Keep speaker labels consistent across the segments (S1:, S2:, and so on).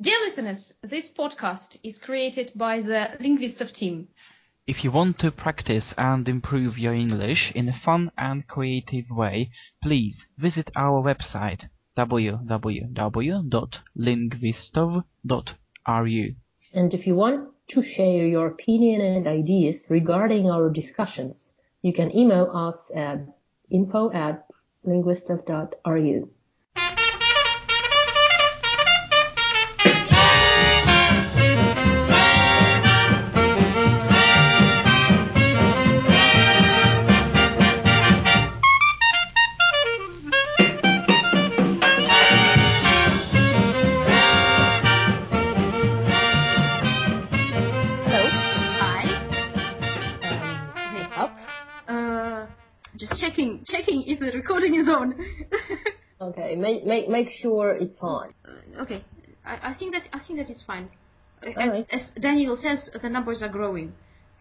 S1: Dear listeners, this podcast is created by the Linguistov team.
S2: If you want to practice and improve your English in a fun and creative way, please visit our website www.linguistov.ru.
S3: And if you want to share your opinion and ideas regarding our discussions, you can email us at info at linguistov.ru. make sure it's on.
S4: Okay, I, I think that I think that it's fine. As,
S3: right.
S4: as Daniel says, the numbers are growing,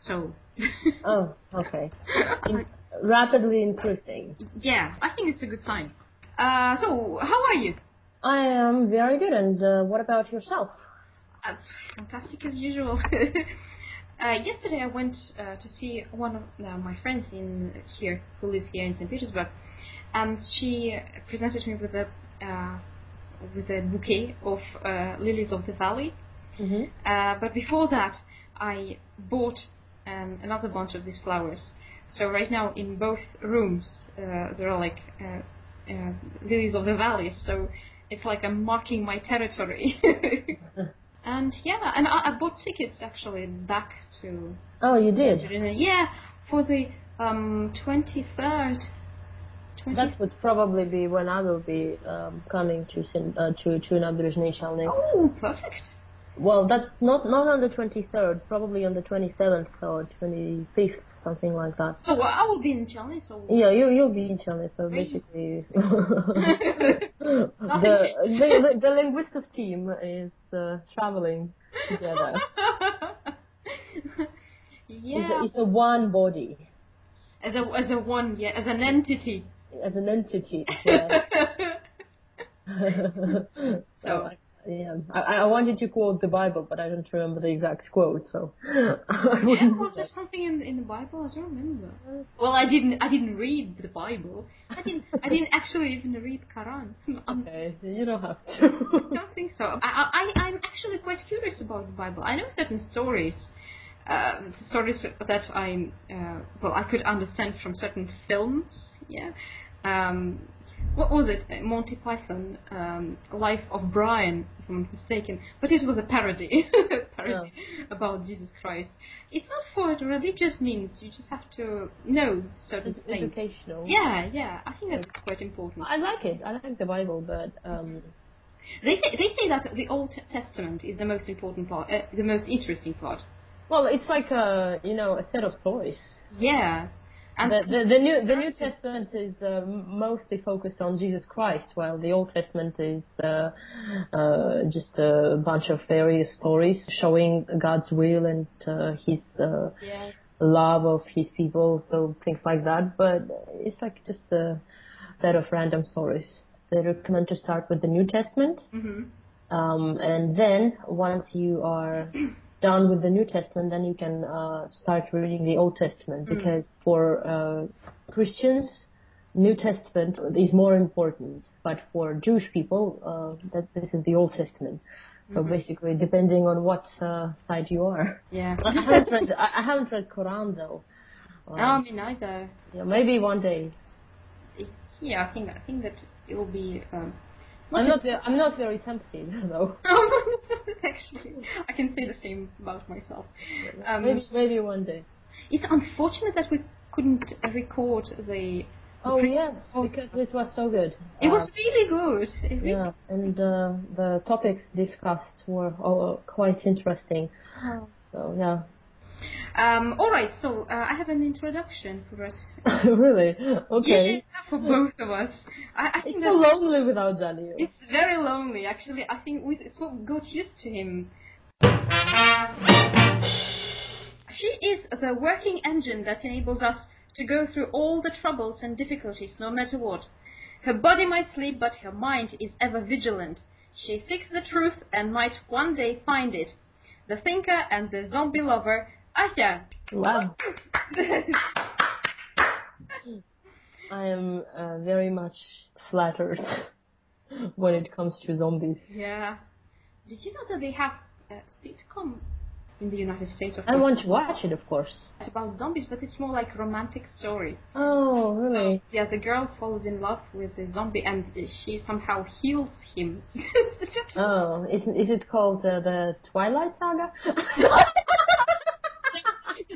S4: so.
S3: Oh, okay. In- rapidly increasing.
S4: yeah, I think it's a good sign. Uh, so how are you?
S3: I am very good. And uh, what about yourself?
S4: Uh, fantastic as usual. uh, yesterday I went uh, to see one of uh, my friends in here who lives here in St. Petersburg, and she presented me with a with a bouquet of uh, lilies of the valley.
S3: Mm-hmm.
S4: Uh, but before that, I bought um, another bunch of these flowers. So right now in both rooms uh, there are like uh, uh, lilies of the valley. So it's like I'm marking my territory. and yeah, and I, I bought tickets actually back to
S3: Oh, you did.
S4: yeah for the um, 23rd.
S3: That mm-hmm. would probably be when I will be um, coming to Sin, uh, to to Naberezhnye
S4: Oh, perfect.
S3: Well, that's not not on the 23rd, probably on the 27th or 25th, something like that.
S4: So well, I will be in Chelny. So
S3: yeah, you you'll be in Chelny. So basically, the, the, the the linguistic team is uh, traveling together.
S4: yeah, it's
S3: a, it's a one body.
S4: As a as a one, yeah, as an entity
S3: as an entity. Yeah. so
S4: So-
S3: I, yeah, I, I wanted to quote the Bible, but I don't remember the exact quote, so
S4: yeah, was there something in in the Bible? I don't remember. Well, I didn't I didn't read the Bible. I didn't I didn't actually even read Quran. Um,
S3: Okay, you don't have
S4: I
S3: to.
S4: don't think so. I, I I'm actually quite curious about the Bible. I know certain stories. Uh, stories that I uh, well I could understand from certain films. Yeah. Um, what was it? Uh, Monty Python, um, Life of Brian, if I'm not mistaken. But it was a parody, parody about Jesus Christ. It's not for religious means. You just have to know certain
S3: It's
S4: things.
S3: educational.
S4: Yeah, yeah. I think that's quite important.
S3: I like it. I like the Bible, but um,
S4: They say they say that the Old Testament is the most important part, uh, the most interesting part.
S3: well, it's like a you know a set of stories.
S4: Yeah,
S3: The, the, the new the New Testament is uh, mostly focused on Jesus Christ, while the Old Testament is uh, uh, just a bunch of various stories showing God's will and uh, His uh, love of His people, so things like that. But it's like just a set of random stories. They recommend to start with the New Testament,
S4: hmm
S3: um, and then once you are done with the New Testament, then you can uh, start reading the Old Testament because for uh, Christians, New Testament is more important, but for Jewish people, uh, that this is the Old Testament. So basically, depending on what uh, side you are.
S4: yeah.
S3: I haven't read. I haven't read Quran though. Um,
S4: no, me neither.
S3: yeah, maybe one day.
S4: Yeah, I think I think that it will be. Um,
S3: I'm not. ve- I'm not very tempted though.
S4: Actually, I can say the same about myself. Um,
S3: maybe maybe one day.
S4: It's unfortunate that we couldn't record the.
S3: Oh yes, because it was so good.
S4: It was
S3: Uh,
S4: really good. Really-
S3: yeah, and uh, the topics discussed were all quite interesting. So yeah,
S4: Um, all right, so uh, I have an introduction for us.
S3: really okay.
S4: For both of us. I, I think
S3: It's so lonely without Daniel.
S4: it's very lonely. Actually, I think we of got used to him. She is the working engine that enables us to go through all the troubles and difficulties, no matter what. Her body might sleep, but her mind is ever vigilant. She seeks the truth and might one day find it. The thinker and the zombie lover, Sasha.
S3: Wow. I am uh, very much flattered when it comes to zombies.
S4: Yeah. Did you know that they have a sitcom in the United States? Of
S3: I want to watch it, of course.
S4: It's about zombies, but it's more like a romantic story.
S3: Oh, really?
S4: Yeah, the girl falls in love with the zombie, and she somehow heals him.
S3: Oh, is is it called uh, the Twilight Saga?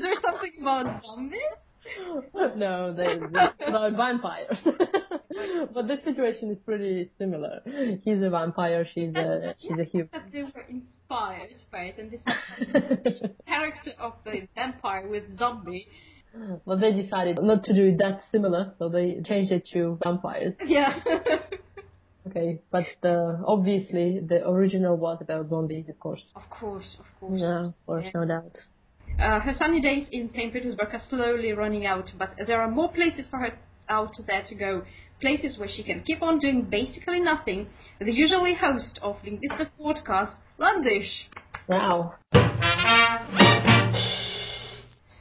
S4: Is there something about zombies?
S3: no, they, they about vampires. but this situation is pretty similar. He's a vampire. She's a she's a human.
S4: That they were inspired by it, and this character of the vampire with zombie.
S3: well, they decided not to do it that similar, so they changed it to vampires.
S4: Yeah.
S3: Okay, but uh, obviously the original was about zombies, of course.
S4: of course, of course.
S3: Yeah, of course, no doubt.
S4: Uh, her sunny days in St. Petersburg are slowly running out, but there are more places for her out there to go. Places where she can keep on doing basically nothing. The usually host of Linguistov podcast, Landish.
S3: Wow.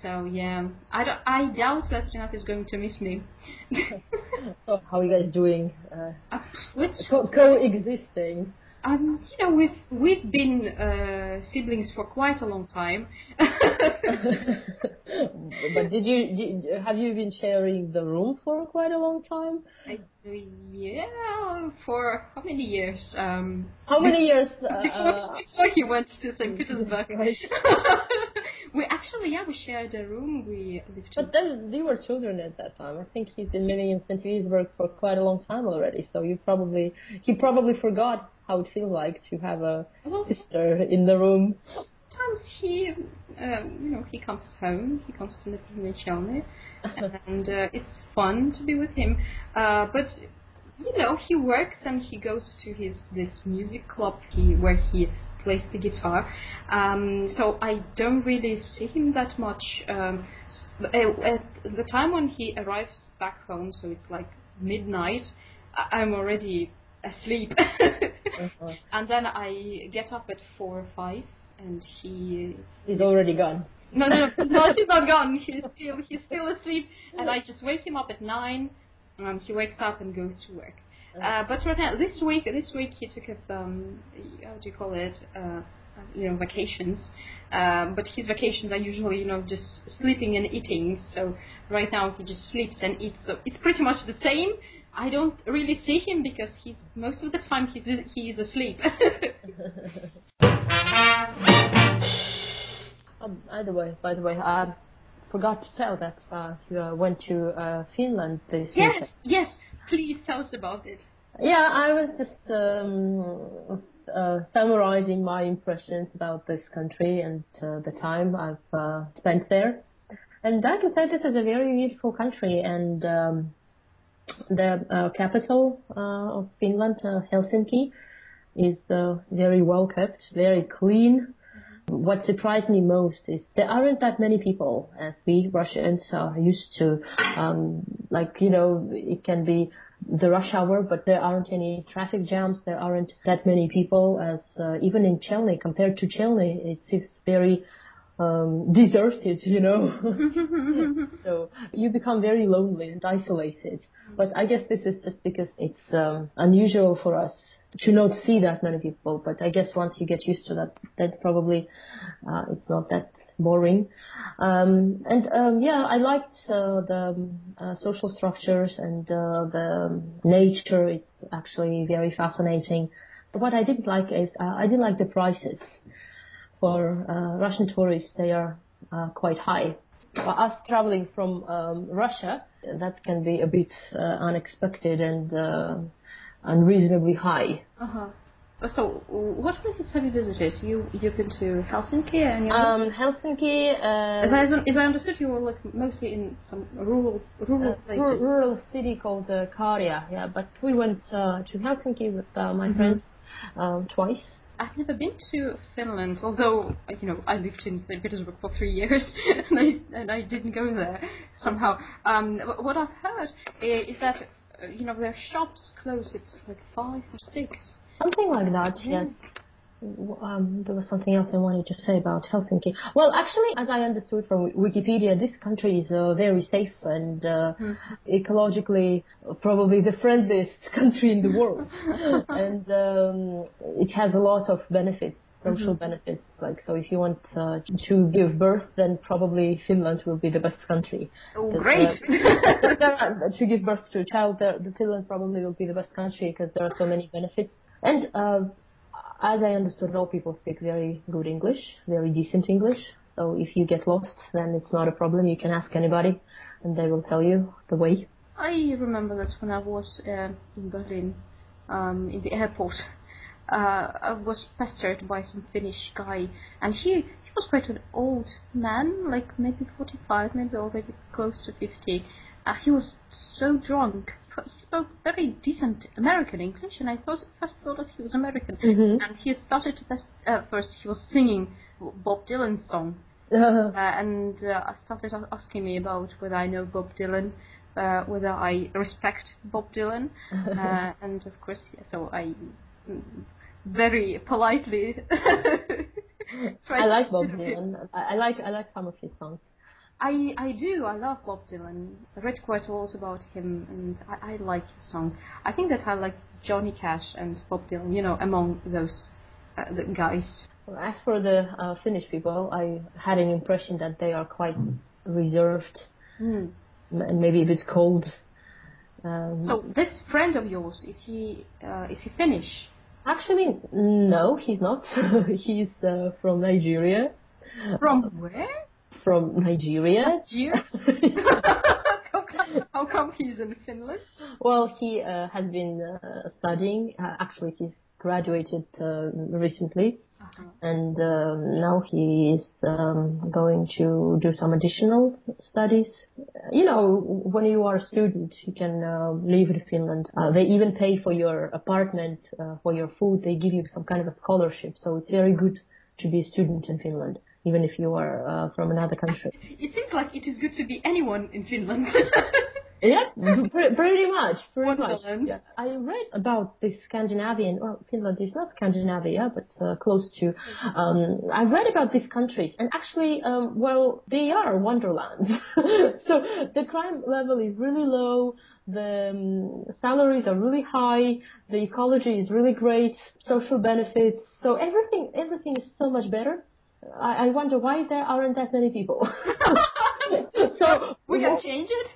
S4: So yeah, I, don't, I doubt that Renat is going to miss me.
S3: So how are you guys doing? Uh,
S4: Uh,
S3: co- coexisting.
S4: Um, you know, we've we've been uh, siblings for quite a long time.
S3: but did you did, have you been sharing the room for quite a long time?
S4: I, yeah, for how many years? Um,
S3: How many years?
S4: before,
S3: Uh,
S4: before he went to St. Petersburg.
S3: Right.
S4: we actually, yeah, we shared a room. We lived.
S3: but then you were children at that time. I think he's been living in St. Petersburg for quite a long time already. So you probably he probably forgot how it feels like to have a
S4: well,
S3: sister in the room.
S4: sometimes he, um, you know, he comes home. He comes to Chelny, and uh, it's fun to be with him. Uh, but you know, he works and he goes to his this music club he, where he plays the guitar. Um, so I don't really see him that much. Um, at the time when he arrives back home, so it's like midnight, I'm already asleep.
S3: Uh-huh.
S4: and then I get up at four or five, and he
S3: He's already gone.
S4: no, no, no, no, he's not gone. He's still he's still asleep, and I just wake him up at nine. Um, he wakes up and goes to work. Uh, but right now, this week, this week he took up um, how do you call it? Uh, you know, vacations. Um, but his vacations are usually, you know, just sleeping and eating. So right now he just sleeps and eats. So it's pretty much the same. I don't really see him because he's most of the time he's he is asleep.
S3: Um, by the way, by the way, I forgot to tell that uh, you uh, went to uh, Finland this
S4: yes,
S3: weekend.
S4: yes. Please tell us about it.
S3: Yeah, I was just um, uh, summarizing my impressions about this country and uh, the time I've uh, spent there. And I can say this is a very beautiful country, and um, the uh, capital uh, of Finland, uh, Helsinki, is uh, very well kept, very clean. What surprised me most is there aren't that many people as we Russians are used to. Um, like, you know, it can be the rush hour, but there aren't any traffic jams. There aren't that many people as uh, even in Chelny, compared to Chelny, it seems very um, deserted, you know. so you become very lonely and isolated. But I guess this is just because it's um, unusual for us to not see that many people. But I guess once you get used to that, then probably uh, it's not that boring. Um, and um, yeah, I liked uh, the uh, social structures and uh, the nature. It's actually very fascinating. So what I didn't like is uh, I didn't like the prices for uh, Russian tourists. They are uh, quite high. For us traveling from um, Russia, that can be a bit uh, unexpected and uh, unreasonably high.
S4: Uh huh. So, what places have you visited? You you've been to Helsinki and you
S3: Um, Helsinki, uh,
S4: as I as I understood, you were like mostly in some rural rural places.
S3: ru- rural city called uh, Karjaa, yeah. But we went uh, to Helsinki with uh, my friend um, twice.
S4: I've never been to Finland, although you know I lived in St. Petersburg for three years, and I and I didn't go there somehow. Um, what I've heard is that you know their shops close at like five or six.
S3: Something like that, yes. Um, there was something else I wanted to say about Helsinki. Well, actually, as I understood from Wikipedia, this country is uh, very safe and uh, ecologically probably the friendliest country in the world. and um, it has a lot of benefits, social benefits. Like, so if you want uh, to give birth, then probably Finland will be the best country.
S4: Oh, great.
S3: uh, to give birth to a child, Finland probably will be the best country because there are so many benefits. And uh, as I understood, all people speak very good English, very decent English. So if you get lost, then it's not a problem. You can ask anybody, and they will tell you the way.
S4: I remember that when I was uh, in Berlin, um, in the airport, uh, I was pestered by some Finnish guy, and he he was quite an old man, like maybe 45, maybe already close to 50. Uh, he was so drunk. Spoke very decent American English, and I thought, first thought that he was American.
S3: Mhm.
S4: And he started to pest- uh, first he was singing Bob Dylan's song,
S3: Uh,
S4: uh, and uh, started asking me about whether I know Bob Dylan, uh, whether I respect Bob Dylan, uh, and of course, yeah, so I mm, very politely.
S3: I like Bob Dylan. I like I like some of his songs.
S4: I, I do. I love Bob Dylan. I read quite a lot about him, and I, I like his songs. I think that I like Johnny Cash and Bob Dylan. You know, among those uh, the guys.
S3: As for the uh, Finnish people, I had an impression that they are quite reserved
S4: Mm.
S3: and maybe a bit cold. Um,
S4: So this friend of yours is he uh, is he Finnish?
S3: actually, no, he's not. he's uh, from Nigeria.
S4: From where?
S3: From Nigeria.
S4: Nigeria. how, come, how come he's in Finland?
S3: Well, he uh, has been uh, studying. Uh, actually, he's graduated uh, recently,
S4: Uh-huh.
S3: and um, now he is um, going to do some additional studies. You know, when you are a student, you can uh, live in Finland. Uh, they even pay for your apartment, uh, for your food. They give you some kind of a scholarship, so it's very good to be a student in Finland, even if you are uh, from another country.
S4: It seems like it is good to be anyone in Finland.
S3: Yeah, pre- pretty much, pretty much. Yeah. I read about the Scandinavian, well, Finland is not Scandinavia, but uh, close to. Um, I read about these countries, and actually, um, well, they are wonderlands. so the crime level is really low, the um, salaries are really high, the ecology is really great, social benefits, so everything, everything is so much better. I, I wonder why there aren't that many people. so
S4: we can
S3: what-
S4: change it.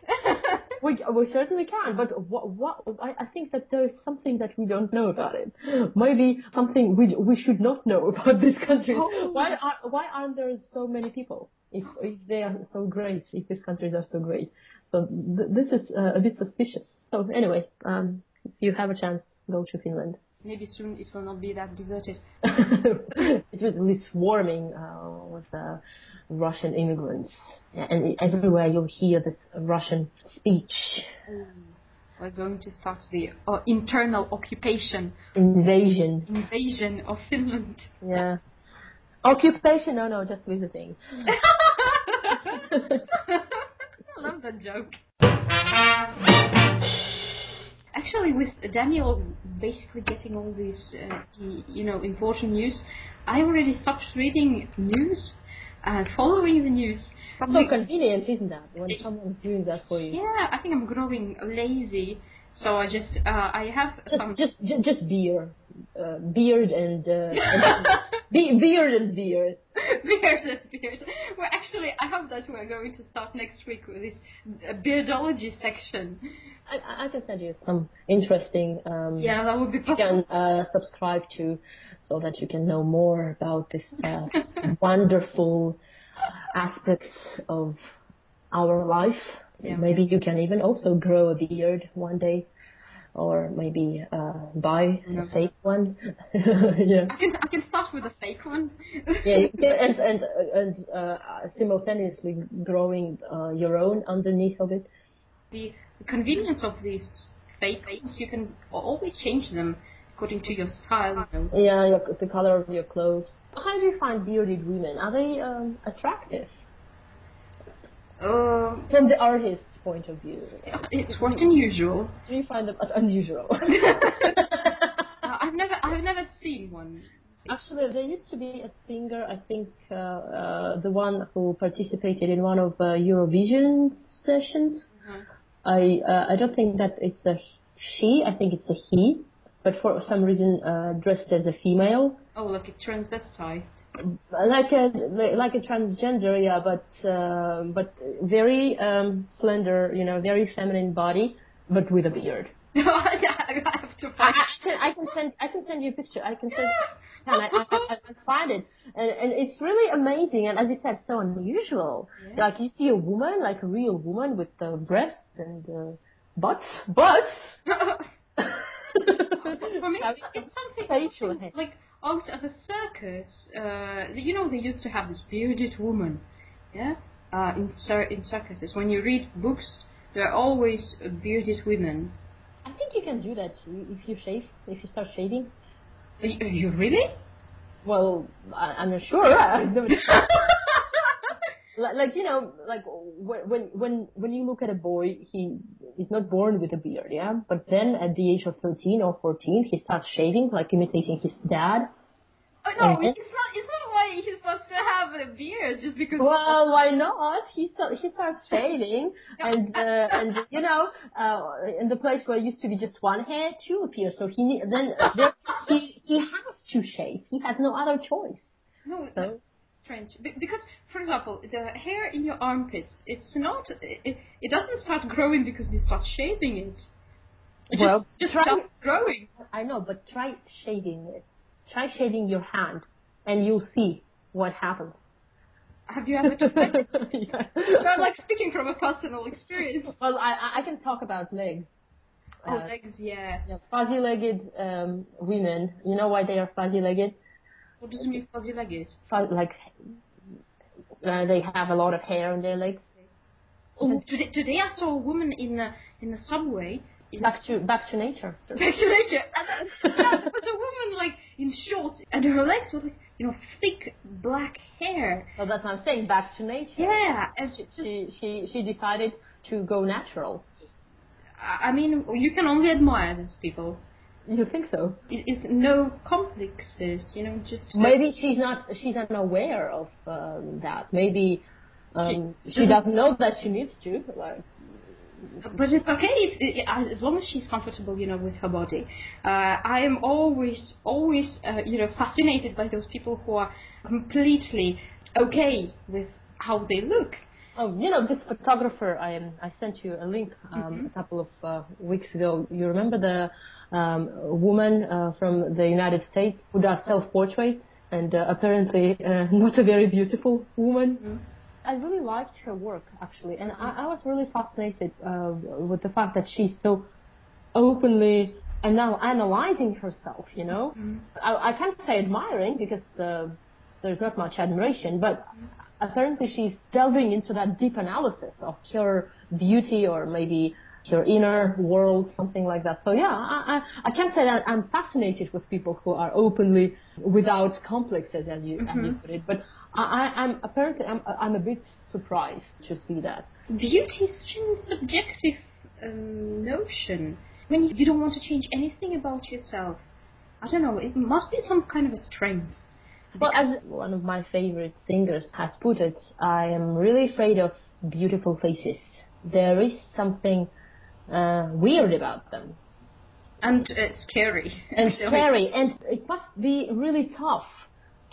S3: we, we certainly can, but what, what, I, I think that there is something that we don't know about it. Maybe something we, we should not know about this country.
S4: Oh.
S3: Why, are, why aren't there so many people if, if they are so great, if these countries are so great? So th- this is uh, a bit suspicious. So anyway, um, if you have a chance, go to Finland.
S4: Maybe soon it will not be that deserted.
S3: it was really swarming uh, with uh, Russian immigrants, Yeah, and everywhere you'll hear this Russian speech.
S4: We're going to start the uh, internal occupation,
S3: Invasion.
S4: invasion of Finland.
S3: Yeah. Occupation? No, no, just visiting.
S4: I love that joke. Actually, with Daniel basically getting all this, uh, you know, important news, I already stopped reading news and following the news.
S3: So convenient, isn't that? When someone's doing that for you.
S4: yeah, I think I'm growing lazy, so I just uh, I have some.
S3: Just, just, just, just beer, uh, beard and, uh, and be- beard and beard.
S4: beard and beard. Well, actually, I hope that we're going to start next week with this uh, beardology section.
S3: I- I, can send you some interesting. Um,
S4: Yeah, that would be
S3: You can uh, subscribe to, so that you can know more about this uh, wonderful aspects of our life.
S4: Yeah.
S3: Maybe you can even also grow a beard one day, or maybe uh, buy a fake one. yeah.
S4: I can I can start with a fake one.
S3: Yeah, and and and uh, simultaneously growing uh, your own underneath of it.
S4: the, the convenience of these fake things, you can always change them according to your style. You know.
S3: Yeah, your, the color of your clothes. How do you find bearded women? Are they um, attractive
S4: Uh,
S3: from the artist's point of view?
S4: it's quite unusual.
S3: Do you find them unusual?
S4: Uh, I I've never, I've never seen one.
S3: Actually, there used to be a singer, I think, uh, uh, the one who participated in one of uh, Eurovision sessions.
S4: Uh-huh.
S3: I uh, I don't think that it's a she. I think it's a he, but for some reason uh, dressed as a female,
S4: Oh, like a transvestite.
S3: Like a like a transgender, yeah, but uh, but very um, slender, you know, very feminine body, but with a beard.
S4: yeah, I have to find.
S3: I can I can send I can send you a picture. I can send. And I, I, I, find it, and, and it's really amazing, and as you said, so unusual.
S4: Yeah.
S3: Like you see a woman, like a real woman with uh, breasts and uh, butts, butts.
S4: For me, it's, it's something,
S3: Facial
S4: like out of a circus. Uh, you know, they used to have this bearded woman, yeah, uh, in cir- in circuses. When you read books, there are always uh, bearded women.
S3: I think you can do that if you shave, if you start shaving.
S4: Are you, you really?
S3: Well, I, I'm not sure. I don't- like, like you know, like when when when when you look at a boy, he is not born with a beard, yeah. But then at the age of thirteen or fourteen, he starts shaving, like imitating his dad.
S4: Oh no, it's not. It's not why he's supposed to have a beard just because.
S3: Well, why not? He sta- he starts shaving, and uh, and you know, uh, in the place where it used to be just one hair, two appear. So he then he he has to shave. He has no other choice.
S4: no,
S3: So
S4: strange. Because, for example, the hair in your armpits, it's not. It, it doesn't start growing because you start shaving it. It
S3: Well,
S4: just, just
S3: try-
S4: growing.
S3: I know, but try shaving it. Try shaving your hand, and you'll see what happens.
S4: Have you ever tried it?
S3: Yeah.
S4: You're like speaking from a personal experience.
S3: Well, I I- can talk about legs.
S4: Oh,
S3: Uh,
S4: legs, yeah.
S3: yeah, fuzzy-legged um, women. You know why they are fuzzy-legged?
S4: What does it mean fuzzy-legged?
S3: Like uh, they have a lot of hair on their legs.
S4: Oh, today, today I saw a woman in the in the subway.
S3: Back to back to nature.
S4: Back to nature. And uh, was woman like in shorts, and her legs were like you know thick black hair.
S3: So that's what I'm saying. Back to nature.
S4: Yeah, and
S3: She she she, she decided to go natural.
S4: I I mean, you can only admire these people.
S3: You think so?
S4: It, it's no complexes, you know, just
S3: Maybe she's not she's unaware of um, that. Maybe um,
S4: She
S3: she,
S4: doesn't-
S3: doesn't know that she needs to. Like,
S4: But it's okay if, as long as she's comfortable, you know, with her body. Uh, I am always, always, uh, you know, fascinated by those people who are completely okay with how they look.
S3: oh, you know, this photographer. I I sent you a link um, a couple of uh, weeks ago. You remember the woman uh, from the United States who does self portraits and uh, apparently uh, not a very beautiful woman. I really liked her work actually, and I, I was really fascinated uh, with the fact that she's so openly and now analyzing herself. You know, I, I can't say admiring because uh, there's not much admiration, but apparently she's delving into that deep analysis of her beauty or maybe her inner world, something like that. So yeah, I, I, I can't say that I'm fascinated with people who are openly without complexes, as you, as you put it, but I, I, I'm apparently I'm, I'm a bit surprised to see that.
S4: Beauty is such a subjective um, notion. When you don't want to change anything about yourself, I don't know, it must be some kind of a strength.
S3: Well, as one of my favorite singers has put it, I am really afraid of beautiful faces. There is something uh, weird about them
S4: And it's scary.
S3: and scary, and it must be really tough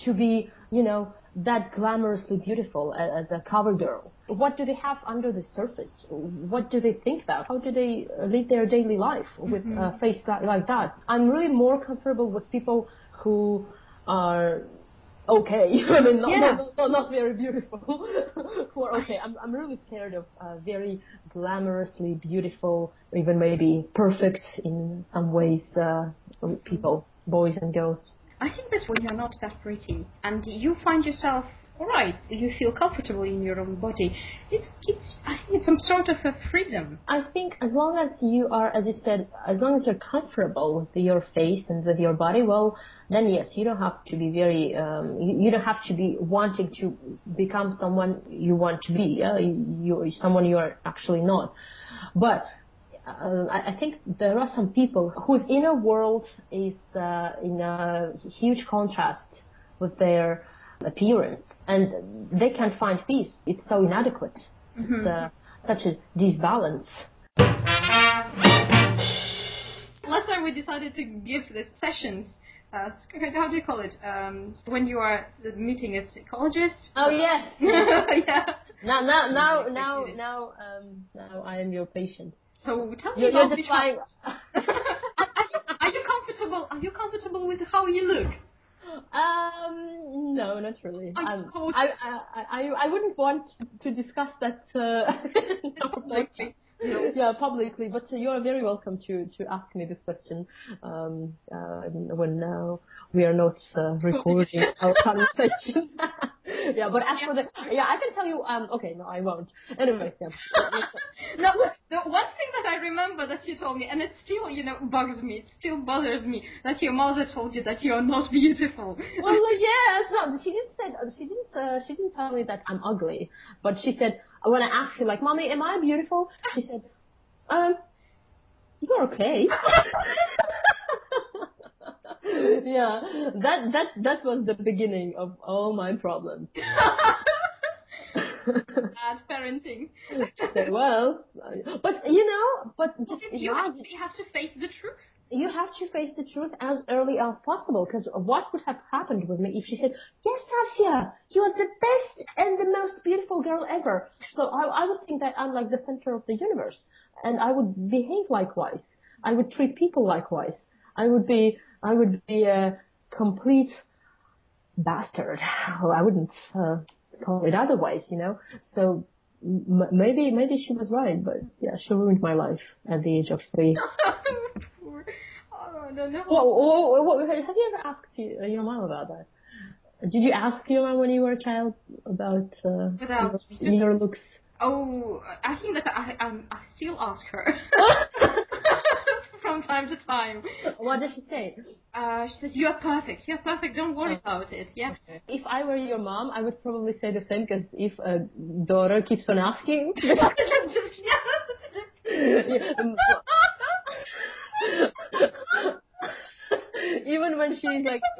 S3: to be, you know, that glamorously beautiful as a cover girl. What do they have under the surface? What do they think about? How do they live their daily life with a face like that? I'm really more comfortable with people who are okay. I mean, not,
S4: Yeah.
S3: not, not, not very beautiful. who are okay. I'm, I'm really scared of uh, very glamorously beautiful, even maybe perfect in some ways, uh, people, boys and girls.
S4: I think that when you're not that pretty and you find yourself alright, you feel comfortable in your own body, it's it's I think it's some sort of a freedom.
S3: I think as long as you are, as you said, as long as you're comfortable with your face and with your body, well, then yes, you don't have to be very, um, you, you don't have to be wanting to become someone you want to be. Yeah? You, someone you are actually not. But uh, I, I think there are some people whose inner world is uh, in a huge contrast with their appearance, and they can't find peace. It's so inadequate. It's uh, such a disbalance.
S4: Last time we decided to give the sessions. Uh, how do you call it? Um, when you are meeting a psychologist.
S3: Oh yes.
S4: yeah.
S3: now, now, now, now, now, um, now I am your patient.
S4: So tell me
S3: You're, you're
S4: about
S3: just
S4: the are you comfortable? Are you comfortable with how you look?
S3: Um, no, not really. Um. I, I, I, I wouldn't want to discuss that uh. yeah, publicly. But uh, you are very welcome to, to ask me this question um, uh, when uh, we are not uh, recording our conversation. yeah, but as for the yeah, I can tell you. Um, okay, no, I won't. Anyway, yeah.
S4: No, the one thing that I remember that you told me, and it still, you know, bugs me, it still bothers me, that your mother told you that you are not beautiful.
S3: Well, yes, no, she didn't say she didn't uh, she didn't tell me that I'm ugly, but she said when I asked her like, "Mommy, am I beautiful?" She said, "Um, you're okay." yeah, that that that was the beginning of all my problems.
S4: Bad parenting.
S3: She said, "Well, but you know, but just
S4: you, have, you have to face the truth.
S3: You have to face the truth as early as possible because what would have happened with me if she said, yes, Sasha, you are the best and the most beautiful girl ever. So I, I would think that I'm like the center of the universe and I would behave likewise. I would treat people likewise. I would be, I would be a complete bastard. Well, I wouldn't uh, call it otherwise, you know. So m- maybe, maybe she was right, but yeah, she ruined my life at the age of three.
S4: Poor- oh, I don't know.
S3: Well, well, have you ever asked your, your mom about that? Did you ask your mom when you were a child about uh,
S4: About-
S3: your, your looks?
S4: Oh, I think that I, I, I still ask her from time to time.
S3: What does she say?
S4: Uh, she says, "You are perfect. You are perfect. Don't worry
S3: Oh.
S4: about it." Yeah.
S3: If I were your mom, I would probably say the same because if a daughter keeps on asking, even when she's like,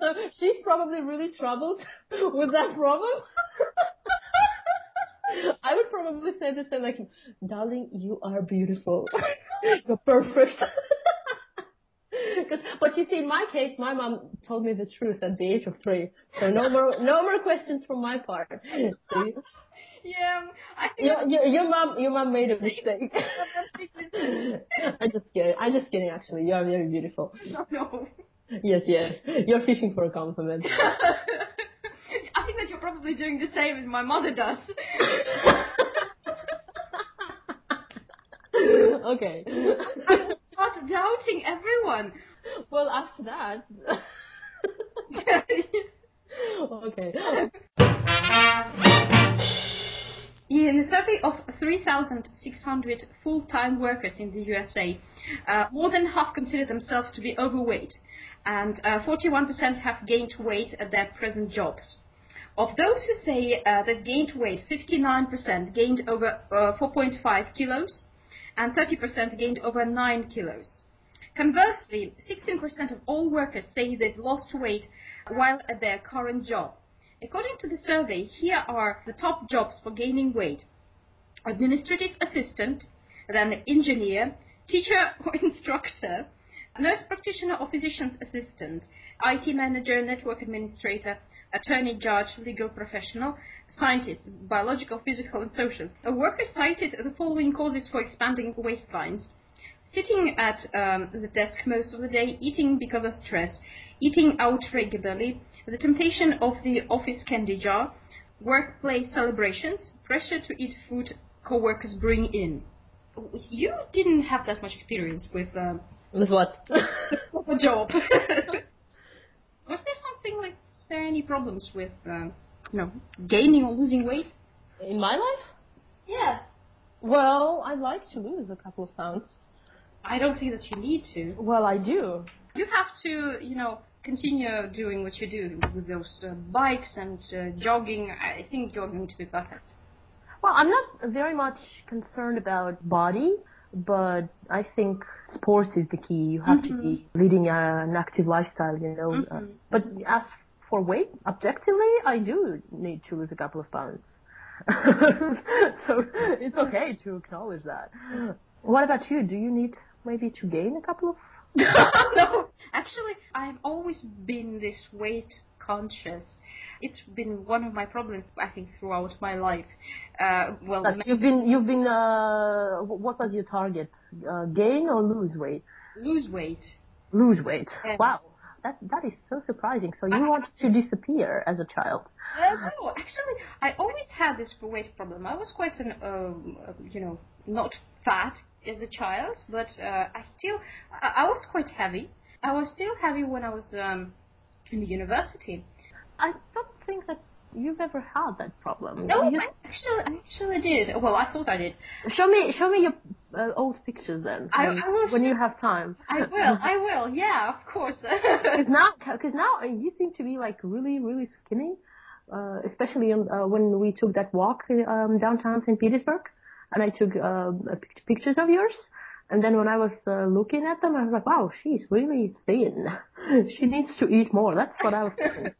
S3: so she's probably really troubled with that problem. I would probably say the same, like, darling, you are beautiful. You're perfect. 'Cause- but you see, in my case, my mom told me the truth at the age of three. So no more, no more questions from my part. See?
S4: Yeah. I think
S3: Your, your, your mom, your mom made a mistake. I just kidding. I just kidding. Actually, you are very beautiful.
S4: no, no.
S3: Yes, yes. You're fishing for a compliment.
S4: I think that you're probably doing the same as my mother does.
S3: okay.
S4: I'm Not doubting everyone.
S3: Well, after that. okay.
S4: In a survey of 3,600 full-time workers in the USA, uh, more than half consider themselves to be overweight, and uh, 41% have gained weight at their present jobs. Of those who say uh, that gained weight, 59% gained over uh, 4.5 kilos, and 30% gained over 9 kilos. Conversely, 16% of all workers say they've lost weight while at their current job. According to the survey, here are the top jobs for gaining weight. Administrative assistant, then engineer, teacher or instructor, nurse practitioner or physician's assistant, IT manager, network administrator, attorney, judge, legal professional, scientist, biological, physical, and social. A worker cited the following causes for expanding waistlines sitting at um, the desk most of the day, eating because of stress, eating out regularly, the temptation of the office candy jar, workplace celebrations, pressure to eat food co-workers bring in. You didn't have that much experience with um,
S3: With what?
S4: a job. Was there something like? Is there any problems with, um, you know, gaining or losing weight?
S3: In my life?
S4: Yeah.
S3: Well, I'd like to lose a couple of pounds.
S4: I don't think that you need to.
S3: Well, I do.
S4: You have to, you know, continue doing what you do with those uh, bikes and uh, jogging. I think you're going to be perfect.
S3: Well, I'm not very much concerned about body, but I think sports is the key. You have to be leading an active lifestyle, you know. Uh, but as for weight, objectively, I do need to lose a couple of pounds. so it's okay to acknowledge that. What about you? Do you need maybe to gain a couple of?
S4: no, actually, I've always been this weight conscious. It's been one of my problems, I think, throughout my life. Uh, well,
S3: you've been, you've been. Uh, what was your target? Uh, gain or lose weight?
S4: lose weight.
S3: Lose weight.
S4: Yeah.
S3: Wow, that that is so surprising. So you wanted to disappear as a child?
S4: Uh, no, actually, I always had this weight problem. I was quite an, um, uh, you know, not fat as a child, but uh, I still, I, I was quite heavy. I was still heavy when I was um, in the university.
S3: I don't think that you've ever had that problem.
S4: No,
S3: You-
S4: I actually, I actually did. Well, I thought I did.
S3: show me, show me your uh, old pictures then.
S4: I-
S3: when,
S4: I will
S3: when you have time.
S4: I will, I will. Yeah, of course.
S3: Because now, because now uh, you seem to be like really, really skinny. Uh, especially on, uh, when we took that walk um, downtown St. Petersburg, and I took uh, pictures of yours. And then when I was uh, looking at them, I was like, "Wow, she's really thin. she needs to eat more." That's what I was thinking.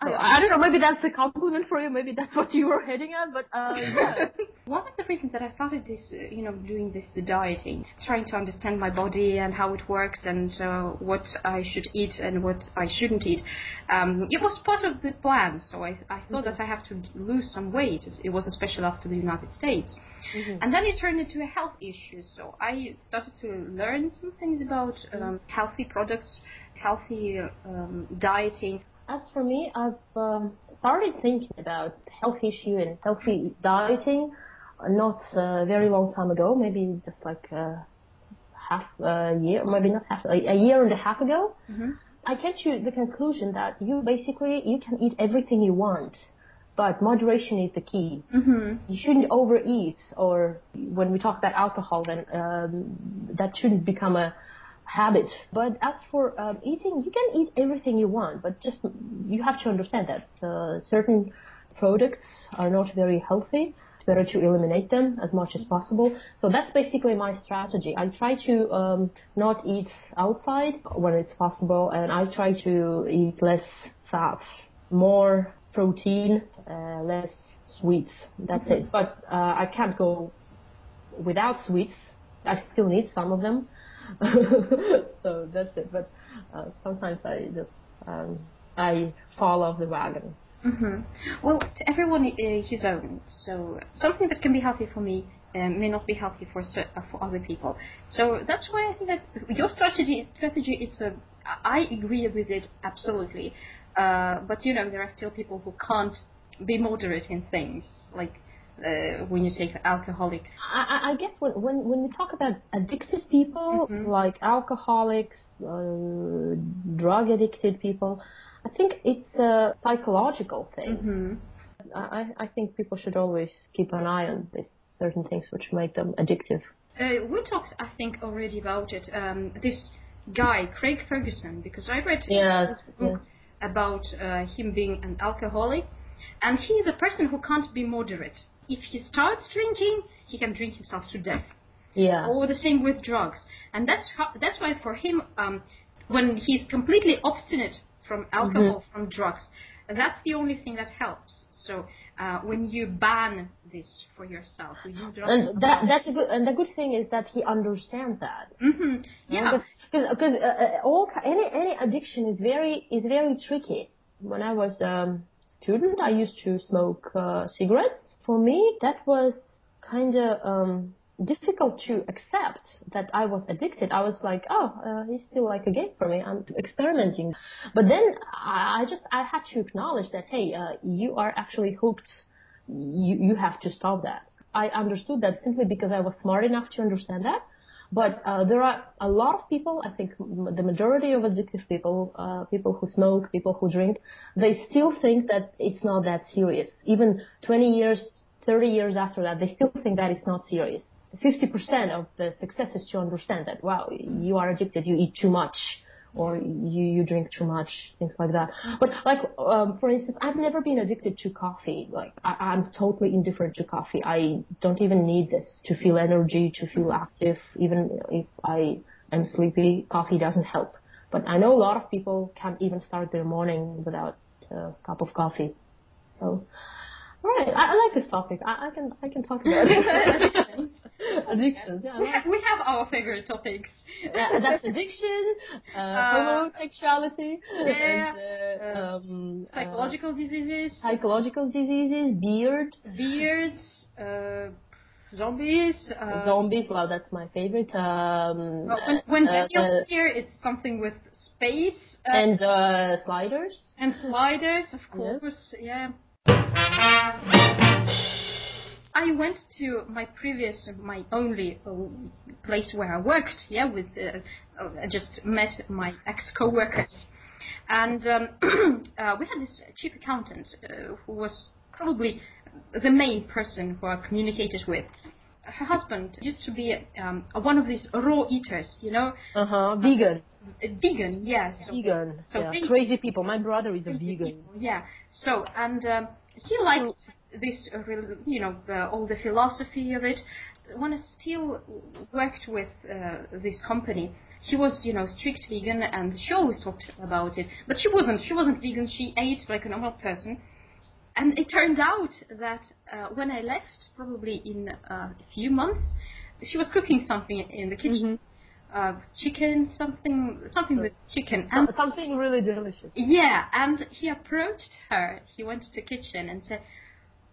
S4: I,
S3: So, I don't know. Maybe that's a compliment for you. Maybe that's what you were heading at. But uh, yeah.
S4: One of the reasons that I started this, uh, you know, doing this dieting, trying to understand my body and how it works and uh, what I should eat and what I shouldn't eat, um, it was part of the plan. So I, I thought that I have to lose some weight. It was especially after the United States. And then it turned into a health issue. So I started to learn some things about um, healthy products, healthy um, dieting.
S3: As for me, I've um, started thinking about health issue and healthy dieting uh, not a very long time ago, maybe just like uh, half a year, maybe not half, a, year and a half ago. I came to the conclusion that you basically you can eat everything you want, but moderation is the key.
S4: Mm-hmm.
S3: You shouldn't overeat, or when we talk about alcohol, then um, that shouldn't become a habit. But as for um, eating, you can eat everything you want, but just you have to understand that uh, certain products are not very healthy. Better to eliminate them as much as possible. So that's basically my strategy. I try to um, not eat outside when it's possible, and I try to eat less fats, more protein, uh, less sweets. That's it. But uh, I can't go without sweets. I still need some of them. so that's it. But uh, sometimes I just um, I fall off the wagon.
S4: hmm Well, to everyone uh, his own. So something that can be healthy for me um, may not be healthy for uh, for other people. So that's why I think that your strategy strategy it's a I agree with it absolutely. Uh, but you know there are still people who can't be moderate in things like uh, when you take alcoholics.
S3: I, I- I guess when, when when we talk about addicted people, like alcoholics, uh, drug addicted people, I think it's a psychological thing.
S4: hmm
S3: I, I think people should always keep an eye on these certain things which make them addictive.
S4: Uh, we talked, I think, already about it. Um, this guy, Craig Ferguson, because I read
S3: Yes,
S4: book
S3: yes.
S4: about uh, him being an alcoholic, and he is a person who can't be moderate. If he starts drinking, he can drink himself to death.
S3: Yeah.
S4: Or the same with drugs, and that's how, that's why for him, um, when he's completely obstinate from alcohol, from drugs, that's the only thing that helps. So uh, when you ban this for yourself, when you
S3: And that that's a good and the good thing is that he understands that.
S4: hmm Yeah.
S3: because uh, uh, all any any addiction is very is very tricky. When I was um, student, I used to smoke uh, cigarettes. For me, that was kind of um, difficult to accept that I was addicted. I was like, oh, uh, it's still like a game for me. I'm experimenting. But then I, I just I had to acknowledge that hey, uh, you are actually hooked. You you have to stop that. I understood that simply because I was smart enough to understand that. But uh, there are a lot of people, I think the majority of addictive people, uh, people who smoke, people who drink, they still think that it's not that serious. Even 20 years, 30 years after that, they still think that it's not serious. 50% of the success is to understand that, wow, you are addicted, you eat too much, or you you drink too much, things like that. But like um, for instance, I've never been addicted to coffee. Like I, I'm totally indifferent to coffee. I don't even need this to feel energy, to feel active. Even if I am sleepy, coffee doesn't help. But I know a lot of people can't even start their morning without a cup of coffee. So, all right, I, I like this topic. I, I can I can talk about it. Addictions. Yeah,
S4: We have, we have our favorite topics.
S3: yeah, that's addiction, uh, homosexuality,
S4: yeah,
S3: and uh,
S4: uh,
S3: um, uh,
S4: Psychological diseases,
S3: psychological diseases, beard,
S4: beards, uh, zombies. Uh,
S3: zombies. Well, that's my favorite. Um,
S4: well, when when
S3: uh,
S4: Daniel's
S3: uh,
S4: here, it's something with space uh,
S3: and uh, sliders.
S4: and sliders, of
S3: Yeah.
S4: course. Yeah. I went to my previous, my only uh, place where I worked. Yeah, with uh, uh, I just met my ex co-workers, and um, uh, we had this chief accountant uh, who was probably the main person who I communicated with. Her husband used to be um, one of these raw eaters, you know,
S3: Uh huh. Vegan.
S4: vegan. Yes, so
S3: Vegan.
S4: so
S3: yeah.
S4: they-
S3: Crazy people. My brother is a vegan.
S4: yeah. So and um, he liked this, uh, you know, the, all the philosophy of it. When I still worked with uh, this company, he was, you know, strict vegan, and she always talked about it. But she wasn't. She wasn't vegan. She ate like a normal person. And it turned out that uh, when I left, probably in uh, a few months, she was cooking something in the kitchen. Uh, chicken, something, something with chicken, and
S3: Something really delicious.
S4: yeah, and he approached her. He went to the kitchen and said,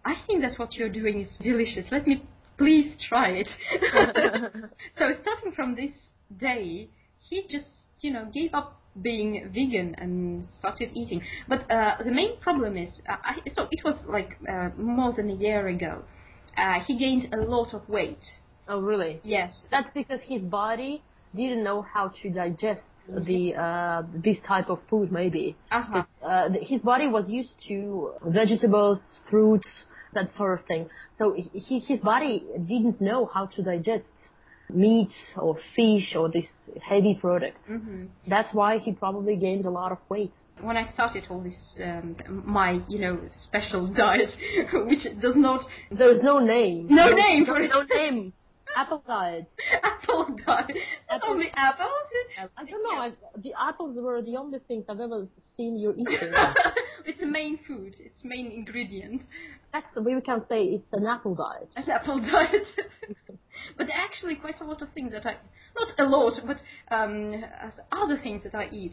S4: I think that what you're doing is delicious. Let me please try it. so starting from this day, he just, you know, gave up being vegan and started eating. But uh, the main problem is, uh, I, so it was like uh, more than a year ago. Uh, he gained a lot of weight.
S3: Oh, really?
S4: Yes.
S3: That's because his body didn't know how to digest the uh, this type of food. Maybe
S4: Uh-huh.
S3: uh, his body was used to vegetables, fruits, that sort of thing. So his body didn't know how to digest meat or fish or these heavy products.
S4: hmm
S3: That's why he probably gained a lot of weight.
S4: when I started all this, um, my, you know, special diet, which does not
S3: There's no name.
S4: No name for
S3: no,
S4: it.
S3: no name. Apple diet.
S4: apple diet, not
S3: Apple-
S4: only apples.
S3: I don't know. I, the apples were the only things I've ever seen you eating.
S4: it's a main food. It's main ingredient.
S3: That's we can say it's an apple diet.
S4: An apple diet. but actually, quite a lot of things that I, not a lot, but um, other things that I eat.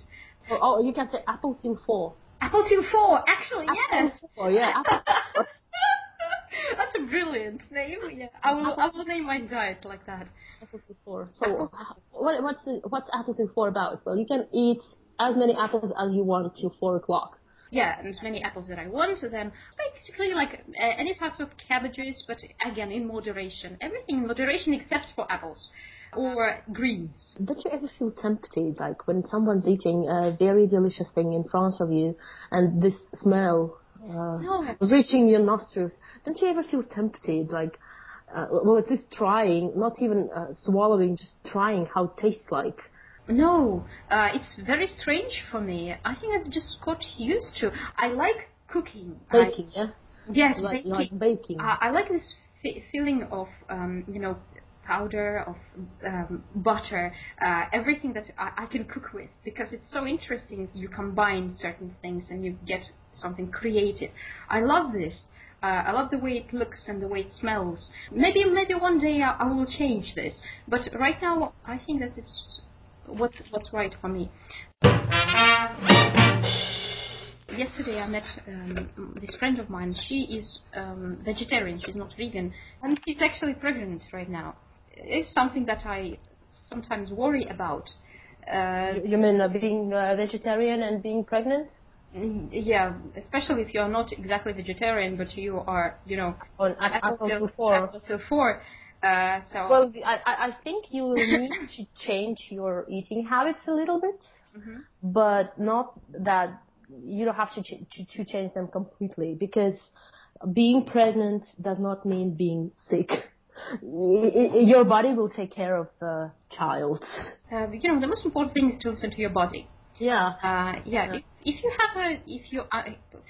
S3: Oh, oh, you can say apple till four.
S4: Apple till four. Actually, yes.
S3: Oh yeah, apple.
S4: That's a brilliant name. Yeah, I will. I will name my diet like that.
S3: apple till four. So what, what's the, what's apple till four about? Well, you can eat as many apples as you want till four o'clock.
S4: Yeah, and as many apples that I want. Then basically like uh, any types of cabbages, but again in moderation. Everything in moderation except for apples or greens.
S3: Don't you ever feel tempted, like when someone's eating a very delicious thing in front of you, and this smell uh,
S4: No.
S3: reaching your nostrils? Don't you ever feel tempted, like, uh, well, at least trying, not even uh, swallowing, just trying how it tastes like?
S4: No, uh, it's very strange for me. I think I just got used to. I like cooking. I-
S3: Baking, yeah,
S4: yes,
S3: like
S4: baking.
S3: like baking.
S4: I, I like this f- feeling of, um, you know, powder of um, butter, uh, everything that I, I can cook with because it's so interesting. You combine certain things and you get something creative. I love this. Uh, I love the way it looks and the way it smells. Maybe maybe one day I, I will change this, but right now I think that it's what's what's right for me. Yesterday I met um, this friend of mine. She is um, vegetarian. She's not vegan, and she's actually pregnant right now. It's something that I sometimes worry about. Uh,
S3: you mean uh, being uh, vegetarian and being pregnant?
S4: mm, yeah, especially if you're not exactly vegetarian, but you are, you know,
S3: On a- apple
S4: till-
S3: till four.
S4: four. Uh, so
S3: Well, I, I I think you will need to change your eating habits a little bit,
S4: Mhm.
S3: but not that you don't have to, ch- to to change them completely because being pregnant does not mean being sick. Your body will take care of the child.
S4: uh, you know, the most important thing is to listen to your body.
S3: Yeah.
S4: Uh, yeah.
S3: Yeah.
S4: If, if you have a, if you uh,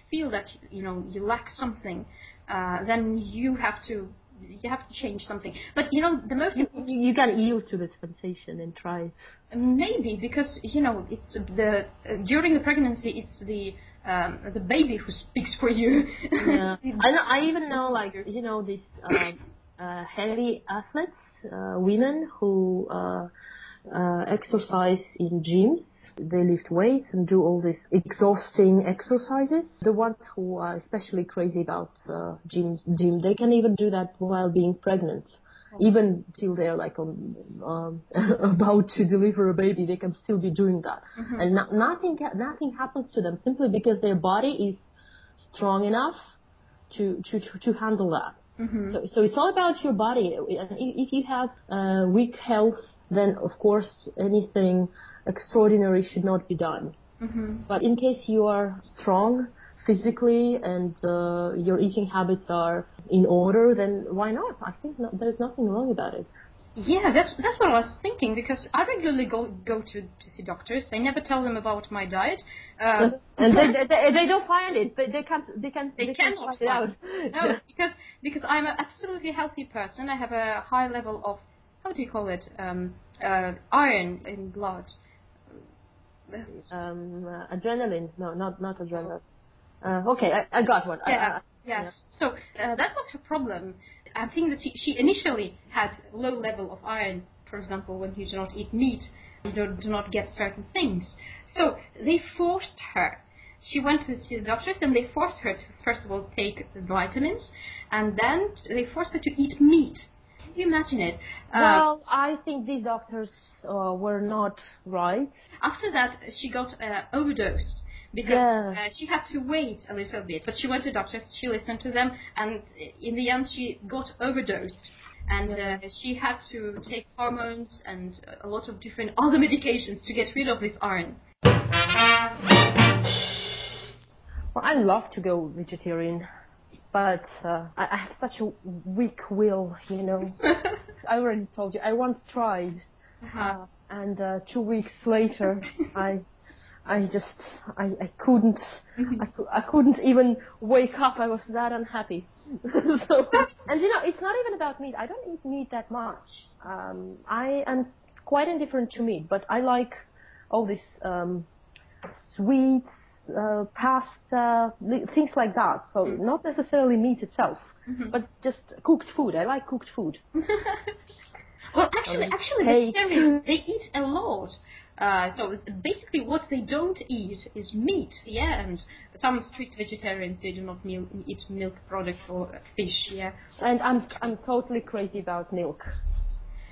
S4: feel that you know you lack something, uh, then you have to you have to change something. But you know the most
S3: You, you can yield to the temptation and try it.
S4: maybe because you know it's the uh, during the pregnancy it's the um, the baby who speaks for you.
S3: Yeah. I know, I even know like you know these um, uh, heavy athletes, uh, women who uh, uh, exercise in gyms. They lift weights and do all these exhausting exercises. The ones who are especially crazy about uh, gym, gym, they can even do that while being pregnant. Even till they're like um, um, about to deliver a baby, they can still be doing that, and no, nothing nothing happens to them simply because their body is strong enough to to to, to handle that. So, so it's all about your body. And i- if you have uh, weak health, then of course anything extraordinary should not be done. But in case you are strong physically and uh, your eating habits are in order, then why not? I think no, there's nothing wrong about it.
S4: Yeah, that's that's what I was thinking because I regularly go go to, to see doctors. I never tell them about my diet. Uh,
S3: and they, they, they don't find it. They, they can't. They can't.
S4: They
S3: can't
S4: cannot
S3: find it out.
S4: find no, because because I'm an absolutely healthy person. I have a high level of how do you call it um, uh, iron in blood.
S3: Um, uh, adrenaline. No, not not adrenaline. Uh, okay, I, I got one. I-
S4: Yeah.
S3: I-
S4: yes. So uh, that was her problem. I think that she, she initially had low level of iron. For example, when you do not eat meat, you don't, do not get certain things. So they forced her. She went to see the doctors and they forced her to first of all take vitamins, and then they forced her to eat meat. Can you imagine it? Uh,
S3: well, I think these doctors uh, were not right.
S4: After that, she got uh, overdose because
S3: Yeah.
S4: uh, she had to wait a little bit. But she went to doctors, she listened to them, and in the end, she got overdosed. And uh, she had to take hormones and a lot of different other medications to get rid of this iron.
S3: Well, I love to go vegetarian, but uh, I, I have such a weak will, you know. I already told you. I once tried,
S4: Uh-huh.
S3: and uh, two weeks later, I, I just, I, I couldn't, I, cou- I couldn't even wake up. I was that unhappy. so, and you know, it's not even about meat. I don't eat meat that much. Um, I am quite indifferent to meat, but I like all this um, sweets, uh, pasta, things like that. So not necessarily meat itself, but just cooked food. I like cooked food.
S4: Well, actually, actually,
S3: Cake.
S4: vegetarians they eat a lot. Uh, so basically, what they don't eat is meat. Yeah, and some strict vegetarians they do not mil- eat milk products or fish. Yeah.
S3: And I'm I'm totally crazy about milk.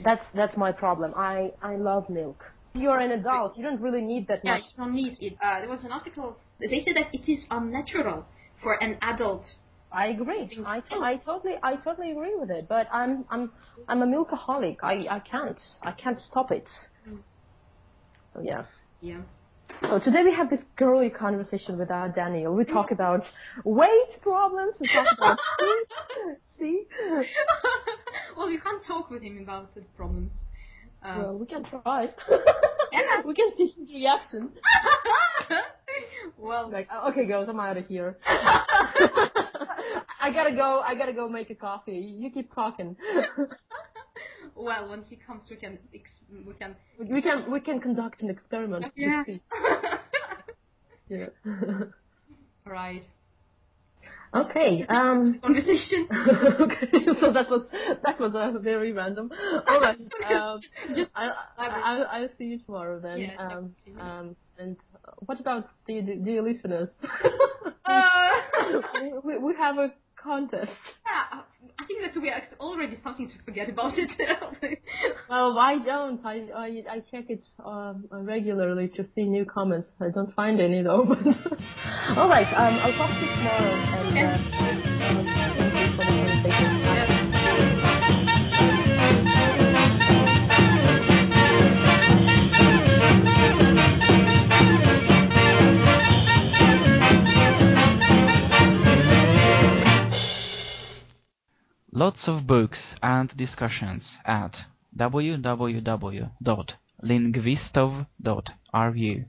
S3: That's that's my problem. I I love milk. You're an adult. You don't really need that
S4: Yeah,
S3: much.
S4: you don't need it. Uh, there was an article. They said that it is unnatural for an adult.
S3: I agree. I, I totally I totally agree with it. But I'm I'm I'm a milkaholic. I I can't I can't stop it. Mm. So yeah.
S4: Yeah.
S3: So today we have this girly conversation with our Daniel. We talk mm. about weight problems. We talk about see.
S4: well, you can't talk with him about the problems. Um,
S3: Well, we can try. we can see his reaction.
S4: well,
S3: Like, "Oh, okay, girls, I'm out of here. I gotta go. I gotta go make a coffee. You keep talking.
S4: well, when he comes, we can ex- we can.
S3: we can we can conduct an experiment. to
S4: Yeah.
S3: see. Yeah.
S4: right.
S3: Okay. Um.
S4: Conversation.
S3: okay. So that was that was uh, very random. All right. Um,
S4: Just-
S3: I, I, I'll, I'll see you tomorrow then.
S4: Yeah,
S3: um. Um. And what about the the dear listeners?
S4: Uh,
S3: we, we have a contest.
S4: yeah, I think that we are already starting to forget about it.
S3: Well, why don't I? I, I check it um, regularly to see new comments. I don't find any though. All right. Um, I'll talk to you tomorrow. And uh,
S2: Lots of books and discussions at www.lingvistov.ru